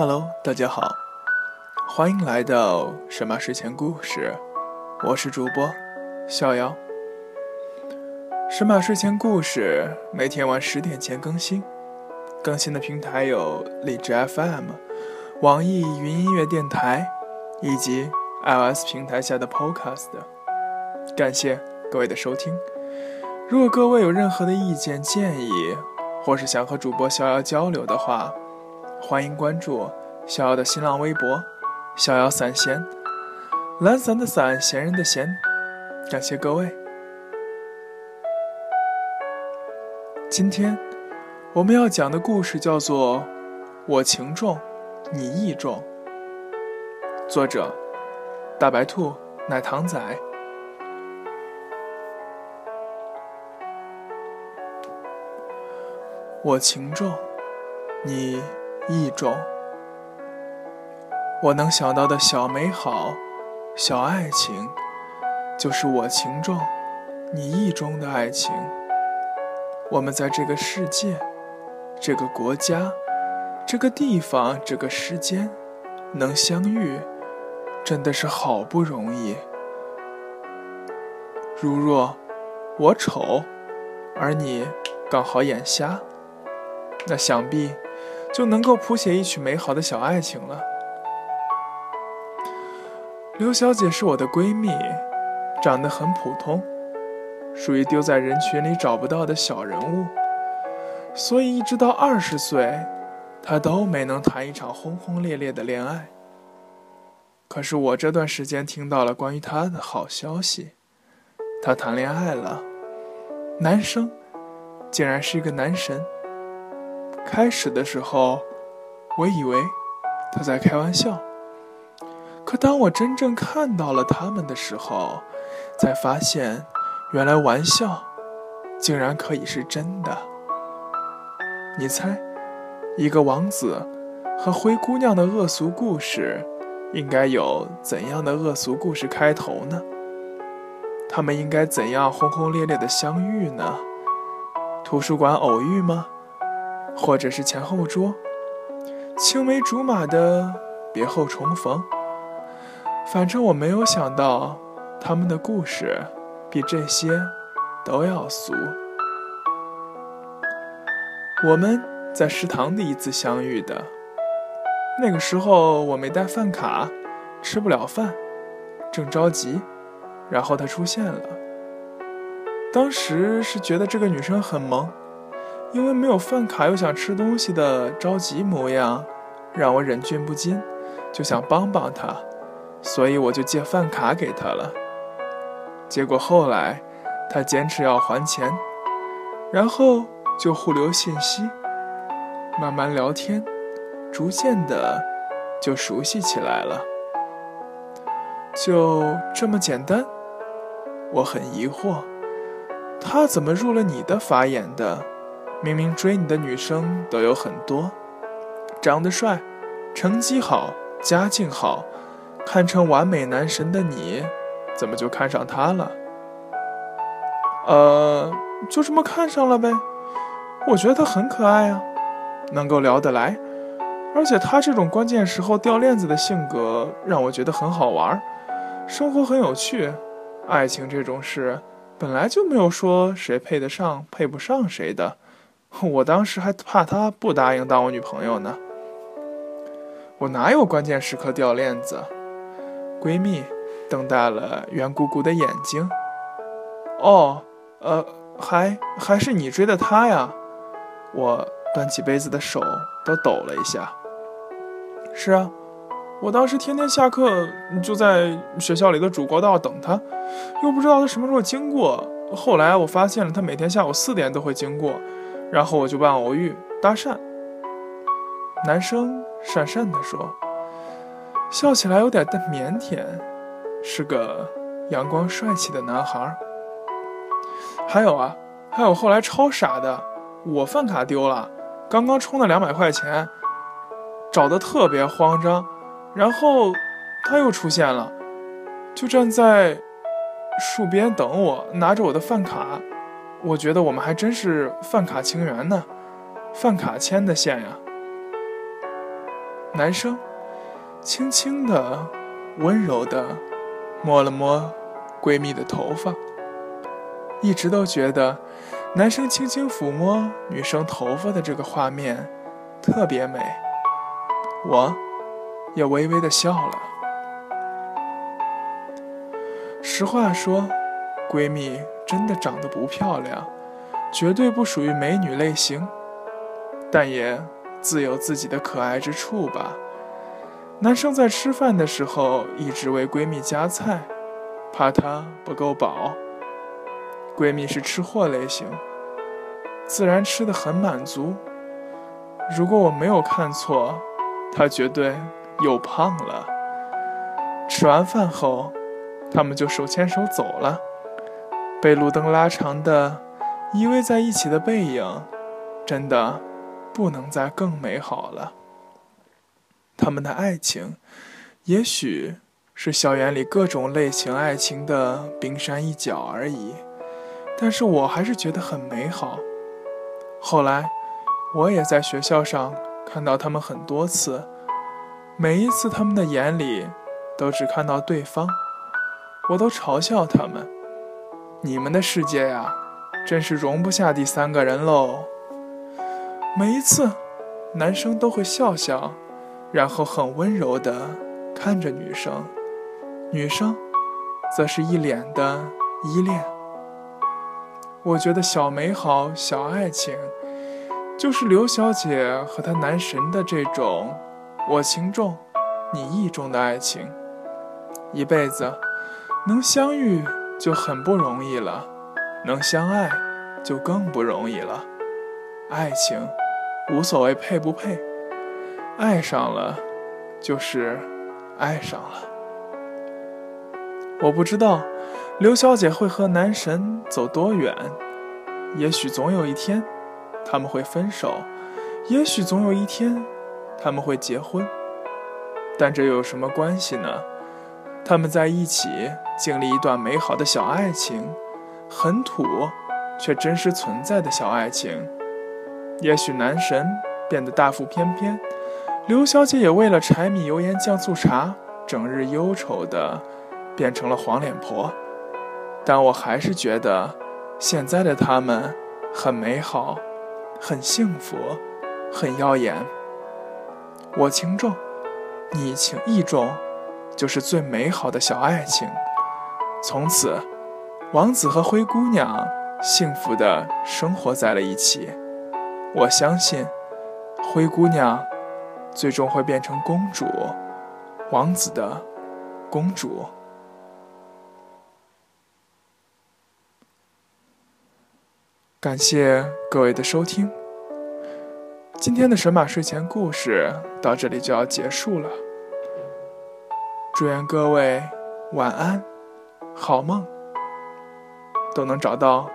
Hello，大家好，欢迎来到神马睡前故事，我是主播逍遥。神马睡前故事每天晚十点前更新，更新的平台有荔枝 FM、网易云音乐电台以及 iOS 平台下的 Podcast。感谢各位的收听。如果各位有任何的意见建议，或是想和主播逍遥交流的话，欢迎关注逍遥的新浪微博“逍遥散闲”，懒散的散，闲人的闲。感谢各位。今天我们要讲的故事叫做《我情重，你义重》，作者大白兔奶糖仔。我情重，你一种。我能想到的小美好、小爱情，就是我情重，你意重的爱情。我们在这个世界、这个国家、这个地方、这个时间能相遇，真的是好不容易。如若我丑，而你刚好眼瞎。那想必就能够谱写一曲美好的小爱情了。刘小姐是我的闺蜜，长得很普通，属于丢在人群里找不到的小人物，所以一直到二十岁，她都没能谈一场轰轰烈烈的恋爱。可是我这段时间听到了关于她的好消息，她谈恋爱了，男生竟然是一个男神。开始的时候，我以为他在开玩笑。可当我真正看到了他们的时候，才发现，原来玩笑竟然可以是真的。你猜，一个王子和灰姑娘的恶俗故事，应该有怎样的恶俗故事开头呢？他们应该怎样轰轰烈烈的相遇呢？图书馆偶遇吗？或者是前后桌，青梅竹马的别后重逢。反正我没有想到，他们的故事比这些都要俗。我们在食堂第一次相遇的，那个时候我没带饭卡，吃不了饭，正着急，然后她出现了。当时是觉得这个女生很萌。因为没有饭卡又想吃东西的着急模样，让我忍俊不禁，就想帮帮他，所以我就借饭卡给他了。结果后来他坚持要还钱，然后就互留信息，慢慢聊天，逐渐的就熟悉起来了。就这么简单？我很疑惑，他怎么入了你的法眼的？明明追你的女生都有很多，长得帅，成绩好，家境好，堪称完美男神的你，怎么就看上他了？呃，就这么看上了呗。我觉得他很可爱啊，能够聊得来，而且他这种关键时候掉链子的性格让我觉得很好玩，生活很有趣。爱情这种事本来就没有说谁配得上配不上谁的。我当时还怕她不答应当我女朋友呢。我哪有关键时刻掉链子？闺蜜瞪大了圆鼓鼓的眼睛。哦，呃，还还是你追的她呀？我端起杯子的手都抖了一下。是啊，我当时天天下课就在学校里的主过道等她，又不知道她什么时候经过。后来我发现了，她每天下午四点都会经过。然后我就办偶遇搭讪，男生讪讪地说，笑起来有点腼腆，是个阳光帅气的男孩。还有啊，还有后来超傻的，我饭卡丢了，刚刚充了两百块钱，找的特别慌张，然后他又出现了，就站在树边等我，拿着我的饭卡。我觉得我们还真是饭卡情缘呢，饭卡牵的线呀。男生轻轻的、温柔的摸了摸闺蜜的头发，一直都觉得男生轻轻抚摸女生头发的这个画面特别美，我也微微的笑了。实话说，闺蜜真的长得不漂亮，绝对不属于美女类型，但也。自有自己的可爱之处吧。男生在吃饭的时候一直为闺蜜夹菜，怕她不够饱。闺蜜是吃货类型，自然吃的很满足。如果我没有看错，她绝对又胖了。吃完饭后，他们就手牵手走了。被路灯拉长的依偎在一起的背影，真的。不能再更美好了。他们的爱情，也许是校园里各种类型爱情的冰山一角而已，但是我还是觉得很美好。后来，我也在学校上看到他们很多次，每一次他们的眼里都只看到对方，我都嘲笑他们：“你们的世界呀，真是容不下第三个人喽。”每一次，男生都会笑笑，然后很温柔地看着女生，女生则是一脸的依恋。我觉得小美好、小爱情，就是刘小姐和她男神的这种我情重，你意重的爱情。一辈子能相遇就很不容易了，能相爱就更不容易了。爱情。无所谓配不配，爱上了就是爱上了。我不知道刘小姐会和男神走多远，也许总有一天他们会分手，也许总有一天他们会结婚。但这有什么关系呢？他们在一起经历一段美好的小爱情，很土却真实存在的小爱情。也许男神变得大腹翩翩，刘小姐也为了柴米油盐酱醋茶，整日忧愁的变成了黄脸婆。但我还是觉得，现在的他们很美好，很幸福，很耀眼。我情重，你情意重，就是最美好的小爱情。从此，王子和灰姑娘幸福的生活在了一起。我相信，灰姑娘最终会变成公主，王子的公主。感谢各位的收听，今天的神马睡前故事到这里就要结束了。祝愿各位晚安，好梦，都能找到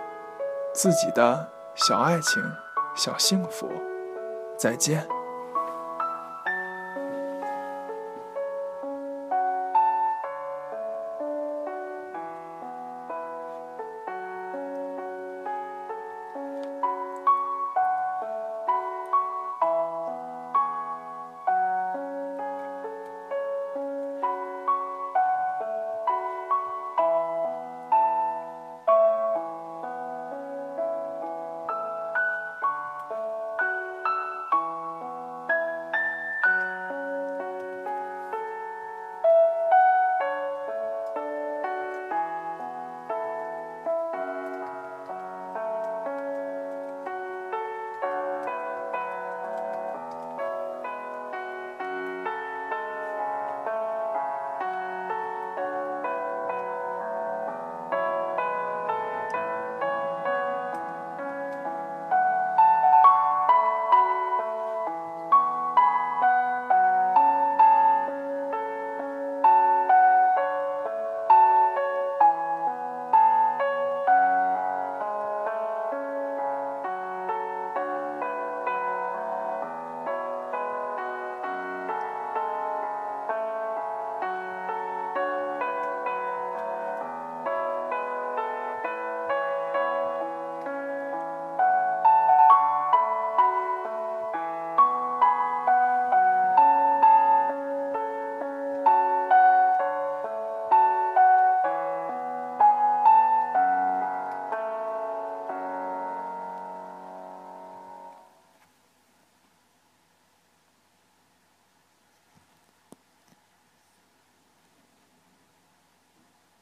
自己的小爱情。小幸福，再见。